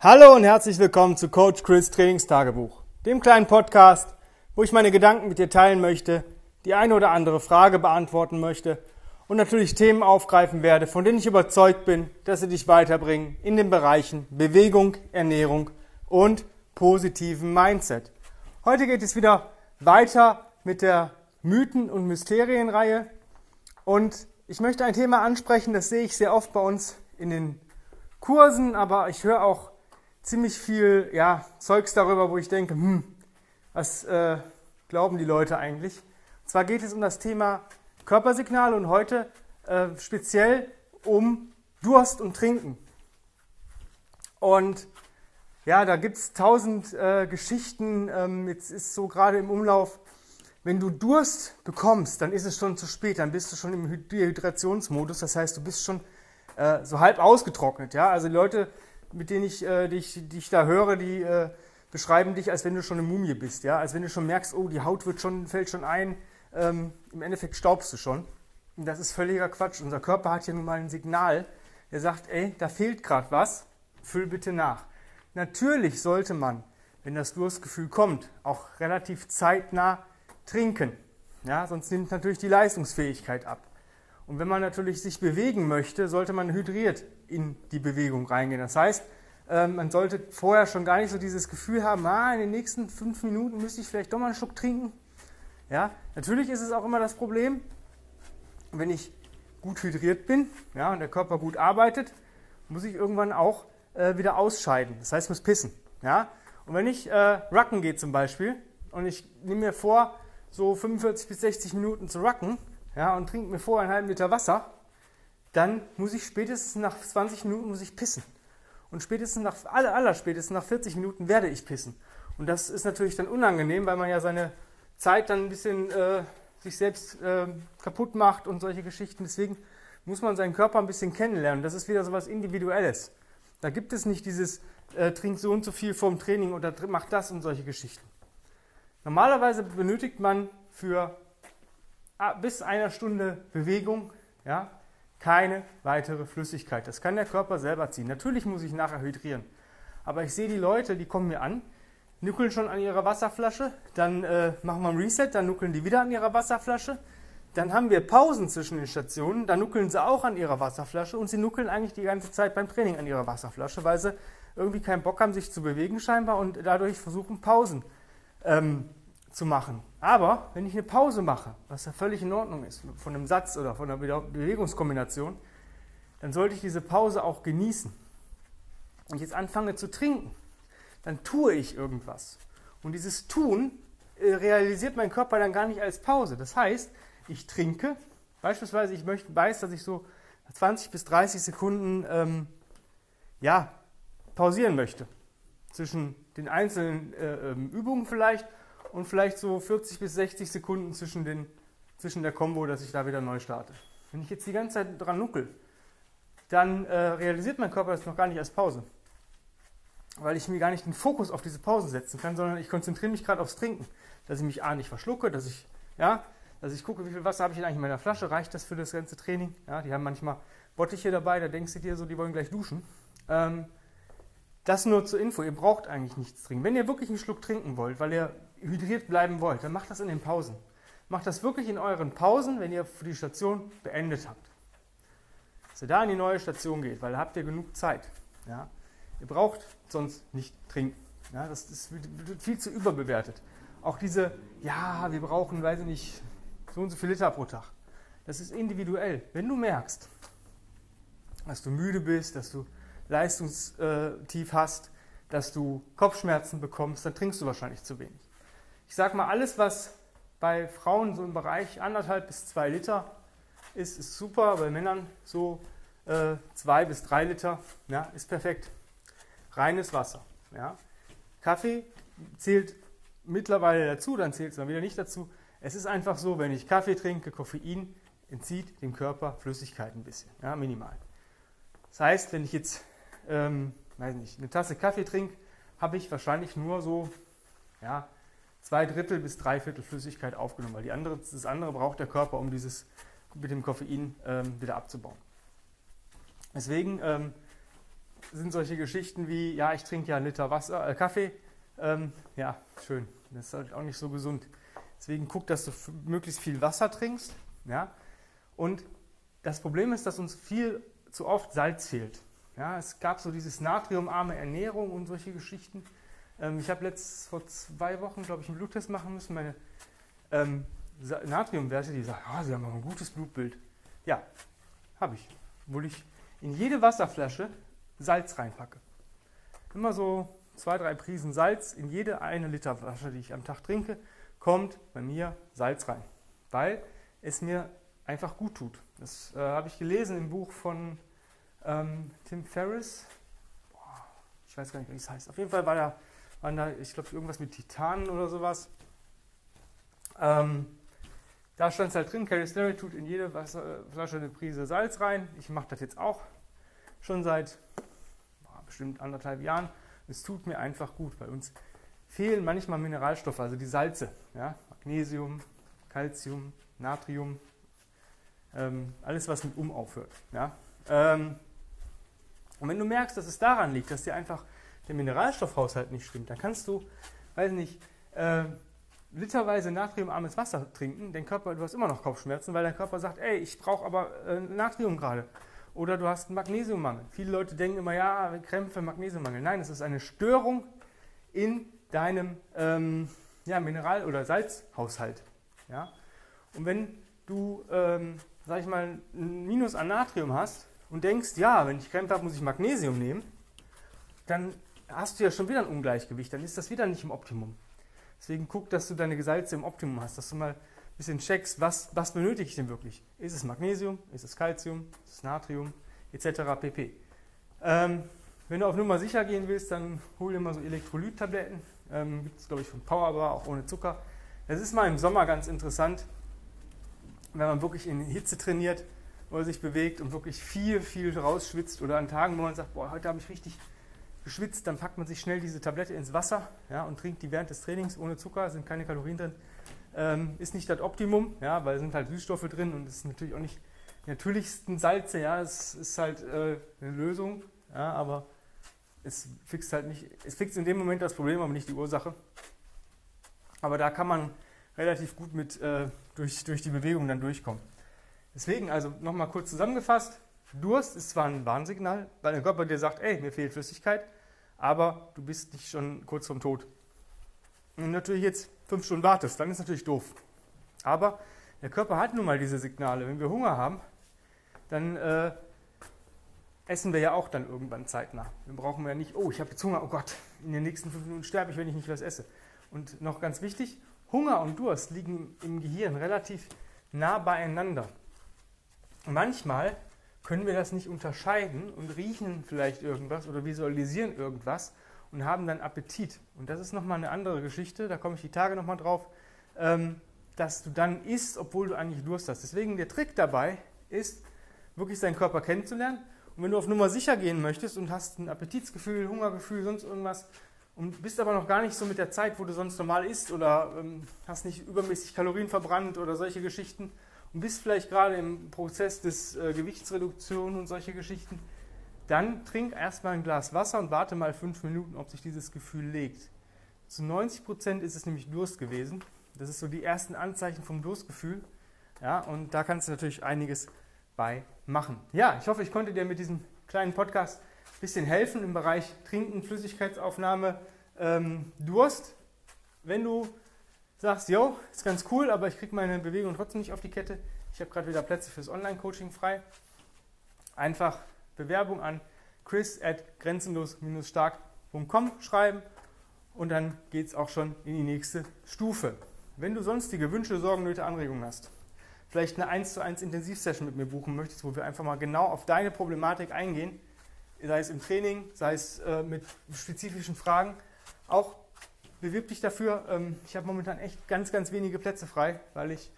Hallo und herzlich willkommen zu Coach Chris Trainingstagebuch, dem kleinen Podcast, wo ich meine Gedanken mit dir teilen möchte, die eine oder andere Frage beantworten möchte und natürlich Themen aufgreifen werde, von denen ich überzeugt bin, dass sie dich weiterbringen in den Bereichen Bewegung, Ernährung und positiven Mindset. Heute geht es wieder weiter mit der Mythen- und Mysterienreihe und ich möchte ein Thema ansprechen, das sehe ich sehr oft bei uns in den Kursen, aber ich höre auch ziemlich viel ja, Zeugs darüber, wo ich denke, hm, was äh, glauben die Leute eigentlich? Und zwar geht es um das Thema Körpersignale und heute äh, speziell um Durst und Trinken. Und ja, da gibt es tausend äh, Geschichten. Ähm, jetzt ist so gerade im Umlauf, wenn du Durst bekommst, dann ist es schon zu spät, dann bist du schon im Dehydrationsmodus. Das heißt, du bist schon äh, so halb ausgetrocknet. Ja? Also die Leute, mit denen ich, äh, die, ich, da höre, die äh, beschreiben dich, als wenn du schon eine Mumie bist. Ja? Als wenn du schon merkst, oh, die Haut wird schon, fällt schon ein. Ähm, Im Endeffekt staubst du schon. Und das ist völliger Quatsch. Unser Körper hat hier nun mal ein Signal, der sagt, ey, da fehlt gerade was, füll bitte nach. Natürlich sollte man, wenn das Durstgefühl kommt, auch relativ zeitnah trinken. Ja, sonst nimmt natürlich die Leistungsfähigkeit ab. Und wenn man natürlich sich bewegen möchte, sollte man hydriert in die Bewegung reingehen. Das heißt, ähm, man sollte vorher schon gar nicht so dieses Gefühl haben, ah, in den nächsten fünf Minuten müsste ich vielleicht doch mal einen Schluck trinken. Ja, natürlich ist es auch immer das Problem, wenn ich gut hydriert bin ja, und der Körper gut arbeitet, muss ich irgendwann auch äh, wieder ausscheiden. Das heißt, ich muss pissen. Ja? Und wenn ich äh, rucken gehe zum Beispiel und ich nehme mir vor, so 45 bis 60 Minuten zu rucken ja, und trinke mir vorher einen halben Liter Wasser, dann muss ich spätestens nach 20 Minuten muss ich pissen. Und spätestens nach, aller, aller spätestens nach 40 Minuten werde ich pissen. Und das ist natürlich dann unangenehm, weil man ja seine Zeit dann ein bisschen äh, sich selbst äh, kaputt macht und solche Geschichten. Deswegen muss man seinen Körper ein bisschen kennenlernen. Das ist wieder so was Individuelles. Da gibt es nicht dieses, äh, trink so und so viel vorm Training oder mach das und solche Geschichten. Normalerweise benötigt man für bis einer Stunde Bewegung ja, keine weitere Flüssigkeit. Das kann der Körper selber ziehen. Natürlich muss ich nachher hydrieren. Aber ich sehe die Leute, die kommen mir an, nuckeln schon an ihrer Wasserflasche, dann äh, machen wir ein Reset, dann nuckeln die wieder an ihrer Wasserflasche. Dann haben wir Pausen zwischen den Stationen, dann nuckeln sie auch an ihrer Wasserflasche und sie nuckeln eigentlich die ganze Zeit beim Training an ihrer Wasserflasche, weil sie irgendwie keinen Bock haben, sich zu bewegen scheinbar und dadurch versuchen, Pausen ähm, zu machen. Aber wenn ich eine Pause mache, was ja völlig in Ordnung ist, von einem Satz oder von einer Bewegungskombination, dann sollte ich diese Pause auch genießen. Und ich jetzt anfange zu trinken, dann tue ich irgendwas. Und dieses Tun äh, realisiert mein Körper dann gar nicht als Pause. Das heißt, ich trinke, beispielsweise ich möchte, weiß, dass ich so 20 bis 30 Sekunden ähm, ja, pausieren möchte. Zwischen den einzelnen äh, ähm, Übungen vielleicht und vielleicht so 40 bis 60 Sekunden zwischen, den, zwischen der Combo, dass ich da wieder neu starte. Wenn ich jetzt die ganze Zeit dran nuckel, dann äh, realisiert mein Körper das noch gar nicht als Pause. Weil ich mir gar nicht den Fokus auf diese Pausen setzen kann, sondern ich konzentriere mich gerade aufs Trinken. Dass ich mich A nicht verschlucke, dass ich, ja, dass ich gucke, wie viel Wasser habe ich denn eigentlich in meiner Flasche, reicht das für das ganze Training? Ja, die haben manchmal Bottiche dabei, da denkst du dir so, die wollen gleich duschen. Ähm, das nur zur Info, ihr braucht eigentlich nichts trinken. Wenn ihr wirklich einen Schluck trinken wollt, weil ihr hydriert bleiben wollt, dann macht das in den Pausen. Macht das wirklich in euren Pausen, wenn ihr die Station beendet habt. Dass ihr da in die neue Station geht, weil da habt ihr genug Zeit. Ja? Ihr braucht sonst nicht trinken. Ja? Das ist viel zu überbewertet. Auch diese, ja, wir brauchen, weiß ich nicht, so und so viel Liter pro Tag. Das ist individuell. Wenn du merkst, dass du müde bist, dass du Leistungstief hast, dass du Kopfschmerzen bekommst, dann trinkst du wahrscheinlich zu wenig. Ich sage mal, alles, was bei Frauen so im Bereich anderthalb bis zwei Liter ist, ist super. Bei Männern so äh, zwei bis drei Liter ja, ist perfekt. Reines Wasser. Ja. Kaffee zählt mittlerweile dazu, dann zählt es dann wieder nicht dazu. Es ist einfach so, wenn ich Kaffee trinke, Koffein entzieht dem Körper Flüssigkeit ein bisschen, ja, minimal. Das heißt, wenn ich jetzt ähm, weiß nicht, eine Tasse Kaffee trinke, habe ich wahrscheinlich nur so ja, zwei Drittel bis drei Viertel Flüssigkeit aufgenommen, weil die andere, das andere braucht der Körper, um dieses mit dem Koffein ähm, wieder abzubauen. Deswegen ähm, sind solche Geschichten wie, ja, ich trinke ja einen Liter Wasser, äh, Kaffee. Ähm, ja, schön. Das ist halt auch nicht so gesund. Deswegen guck, dass du möglichst viel Wasser trinkst. Ja? Und das Problem ist, dass uns viel zu oft Salz fehlt. Ja, es gab so dieses natriumarme Ernährung und solche Geschichten. Ähm, ich habe letzt vor zwei Wochen, glaube ich, einen Bluttest machen müssen. Meine ähm, Natriumwerte, die sagen, oh, sie haben aber ein gutes Blutbild. Ja, habe ich. Obwohl ich in jede Wasserflasche Salz reinpacke. Immer so zwei, drei Prisen Salz in jede eine Liter Flasche, die ich am Tag trinke, kommt bei mir Salz rein. Weil es mir einfach gut tut. Das äh, habe ich gelesen im Buch von ähm, Tim Ferriss. Boah, ich weiß gar nicht, wie es heißt. Auf jeden Fall war da, waren da ich glaube, irgendwas mit Titanen oder sowas. Ähm, da stand es halt drin, Carrie Sterry tut in jede Wasserflasche eine Prise Salz rein. Ich mache das jetzt auch schon seit boah, bestimmt anderthalb Jahren. Es tut mir einfach gut. Bei uns fehlen manchmal Mineralstoffe, also die Salze. Ja? Magnesium, Calcium, Natrium, ähm, alles, was mit um aufhört. Ja? Ähm, und wenn du merkst, dass es daran liegt, dass dir einfach der Mineralstoffhaushalt nicht stimmt, dann kannst du, weiß nicht, äh, literweise natriumarmes Wasser trinken. Den Körper, du hast immer noch Kopfschmerzen, weil dein Körper sagt, ey, ich brauche aber äh, Natrium gerade. Oder du hast einen Magnesiummangel. Viele Leute denken immer, ja, Krämpfe, Magnesiummangel. Nein, es ist eine Störung in deinem ähm, ja, Mineral- oder Salzhaushalt. Ja? Und wenn du, ähm, sag ich mal, ein Minus an Natrium hast und denkst, ja, wenn ich Krämpfe habe, muss ich Magnesium nehmen, dann hast du ja schon wieder ein Ungleichgewicht, dann ist das wieder nicht im Optimum. Deswegen guck, dass du deine Salze im Optimum hast, dass du mal ein bisschen checkst, was, was benötige ich denn wirklich? Ist es Magnesium, ist es Calcium, ist es Natrium, etc. pp. Ähm, wenn du auf Nummer sicher gehen willst, dann hol dir mal so Elektrolyttabletten. Ähm, Gibt es, glaube ich, von Powerbar, auch ohne Zucker. Das ist mal im Sommer ganz interessant, wenn man wirklich in Hitze trainiert oder sich bewegt und wirklich viel, viel rausschwitzt oder an Tagen, wo man sagt, boah, heute habe ich richtig geschwitzt, dann packt man sich schnell diese Tablette ins Wasser ja, und trinkt die während des Trainings ohne Zucker, sind keine Kalorien drin. Ähm, ist nicht das Optimum, ja, weil es sind halt Süßstoffe drin und es ist natürlich auch nicht die natürlichsten Salze, ja, es ist halt äh, eine Lösung, ja, aber es fixt halt nicht, es fixt in dem Moment das Problem, aber nicht die Ursache. Aber da kann man relativ gut mit äh, durch, durch die Bewegung dann durchkommen. Deswegen, also nochmal kurz zusammengefasst, Durst ist zwar ein Warnsignal, weil der Körper dir sagt, ey, mir fehlt Flüssigkeit, aber du bist nicht schon kurz vorm Tod. Und natürlich jetzt fünf Stunden wartest, dann ist natürlich doof. Aber der Körper hat nun mal diese Signale. Wenn wir Hunger haben, dann äh, essen wir ja auch dann irgendwann zeitnah. Dann brauchen wir ja nicht, oh, ich habe jetzt Hunger, oh Gott, in den nächsten fünf Minuten sterbe ich, wenn ich nicht was esse. Und noch ganz wichtig, Hunger und Durst liegen im Gehirn relativ nah beieinander. Manchmal können wir das nicht unterscheiden und riechen vielleicht irgendwas oder visualisieren irgendwas und haben dann Appetit. Und das ist nochmal eine andere Geschichte, da komme ich die Tage nochmal drauf, ähm, dass du dann isst, obwohl du eigentlich Durst hast. Deswegen der Trick dabei ist, wirklich seinen Körper kennenzulernen. Und wenn du auf Nummer sicher gehen möchtest und hast ein Appetitsgefühl, Hungergefühl, sonst irgendwas und bist aber noch gar nicht so mit der Zeit, wo du sonst normal isst oder ähm, hast nicht übermäßig Kalorien verbrannt oder solche Geschichten und bist vielleicht gerade im Prozess des äh, Gewichtsreduktion und solche Geschichten, dann trink erstmal ein Glas Wasser und warte mal fünf Minuten, ob sich dieses Gefühl legt. Zu 90 Prozent ist es nämlich Durst gewesen. Das ist so die ersten Anzeichen vom Durstgefühl. Ja, und da kannst du natürlich einiges bei machen. Ja, ich hoffe, ich konnte dir mit diesem kleinen Podcast ein bisschen helfen im Bereich Trinken, Flüssigkeitsaufnahme, ähm, Durst. Wenn du sagst, yo, ist ganz cool, aber ich kriege meine Bewegung trotzdem nicht auf die Kette, ich habe gerade wieder Plätze fürs Online-Coaching frei, einfach Bewerbung an chris at grenzenlos-stark.com schreiben und dann geht es auch schon in die nächste Stufe. Wenn du sonstige Wünsche, Sorgen, Nöte, Anregungen hast, vielleicht eine 1 zu 1 Intensivsession mit mir buchen möchtest, wo wir einfach mal genau auf deine Problematik eingehen, sei es im Training, sei es äh, mit spezifischen Fragen, auch bewirb dich dafür. Ähm, ich habe momentan echt ganz, ganz wenige Plätze frei, weil ich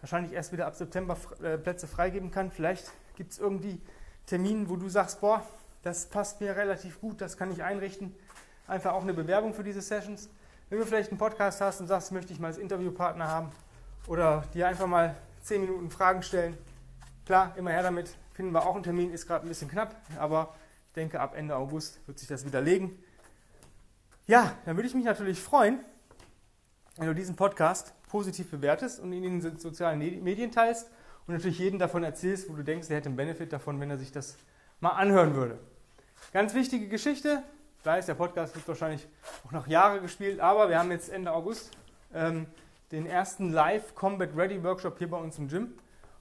wahrscheinlich erst wieder ab September äh, Plätze freigeben kann. Vielleicht gibt es irgendwie Termine, wo du sagst, boah, das passt mir relativ gut, das kann ich einrichten. Einfach auch eine Bewerbung für diese Sessions. Wenn du vielleicht einen Podcast hast und sagst, möchte ich mal als Interviewpartner haben oder dir einfach mal 10 Minuten Fragen stellen. Klar, immer her damit. Finden wir auch einen Termin, ist gerade ein bisschen knapp, aber ich denke, ab Ende August wird sich das widerlegen. Ja, dann würde ich mich natürlich freuen, wenn du diesen Podcast positiv bewertest und ihn in den sozialen Medien teilst und natürlich jeden davon erzählst, wo du denkst, er hätte einen Benefit davon, wenn er sich das mal anhören würde. Ganz wichtige Geschichte. Ich weiß, der Podcast wird wahrscheinlich auch noch Jahre gespielt, aber wir haben jetzt Ende August ähm, den ersten Live Combat Ready Workshop hier bei uns im Gym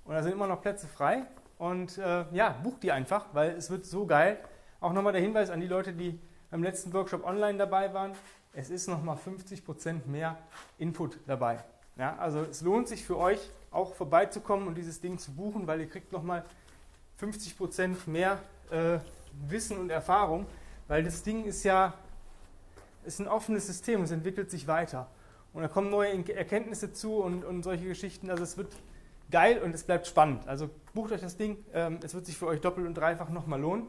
und da sind immer noch Plätze frei. Und äh, ja, bucht die einfach, weil es wird so geil. Auch nochmal der Hinweis an die Leute, die beim letzten Workshop online dabei waren. Es ist nochmal 50% mehr Input dabei. Ja, also es lohnt sich für euch auch vorbeizukommen und dieses Ding zu buchen, weil ihr kriegt nochmal 50% mehr äh, Wissen und Erfahrung, weil das Ding ist ja ist ein offenes System, es entwickelt sich weiter. Und da kommen neue Erkenntnisse zu und, und solche Geschichten. Also es wird geil und es bleibt spannend. Also bucht euch das Ding, ähm, es wird sich für euch doppelt und dreifach nochmal lohnen.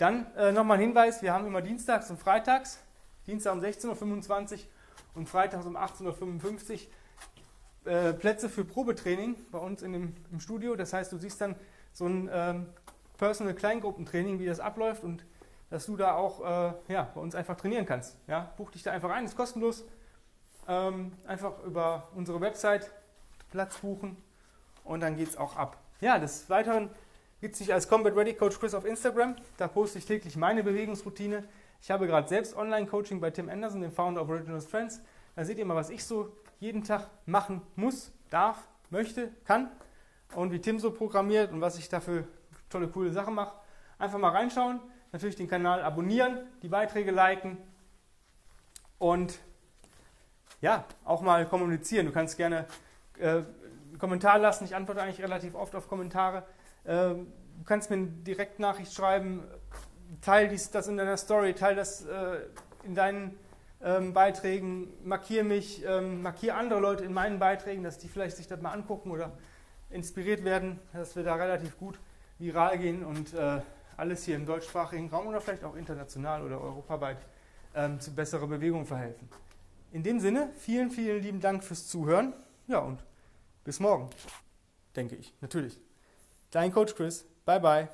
Dann äh, nochmal ein Hinweis, wir haben immer dienstags und freitags, Dienstag um 16.25 Uhr und freitags um 18.55 Uhr äh, Plätze für Probetraining bei uns in dem, im Studio. Das heißt, du siehst dann so ein ähm, Personal Kleingruppentraining, wie das abläuft und dass du da auch äh, ja, bei uns einfach trainieren kannst. Ja? Buch dich da einfach ein, ist kostenlos. Ähm, einfach über unsere Website Platz buchen und dann geht es auch ab. Ja, des Weiteren gibt es sich als Combat Ready Coach Chris auf Instagram. Da poste ich täglich meine Bewegungsroutine. Ich habe gerade selbst Online-Coaching bei Tim Anderson, dem Founder of Original Strengths. Da seht ihr mal, was ich so jeden Tag machen muss, darf, möchte, kann und wie Tim so programmiert und was ich dafür tolle, coole Sachen mache. Einfach mal reinschauen, natürlich den Kanal abonnieren, die Beiträge liken und ja, auch mal kommunizieren. Du kannst gerne äh, Kommentar lassen. Ich antworte eigentlich relativ oft auf Kommentare. Äh, du kannst mir eine Direktnachricht schreiben, teil dies, das in deiner Story, teil das äh, in deinen ähm, Beiträgen, markiere mich, ähm, markiere andere Leute in meinen Beiträgen, dass die vielleicht sich das mal angucken oder inspiriert werden, dass wir da relativ gut viral gehen und äh, alles hier im deutschsprachigen Raum oder vielleicht auch international oder europaweit ähm, zu besserer Bewegung verhelfen. In dem Sinne, vielen, vielen lieben Dank fürs Zuhören. Ja, und bis morgen, denke ich, natürlich. Dein Coach Chris. Bye, bye.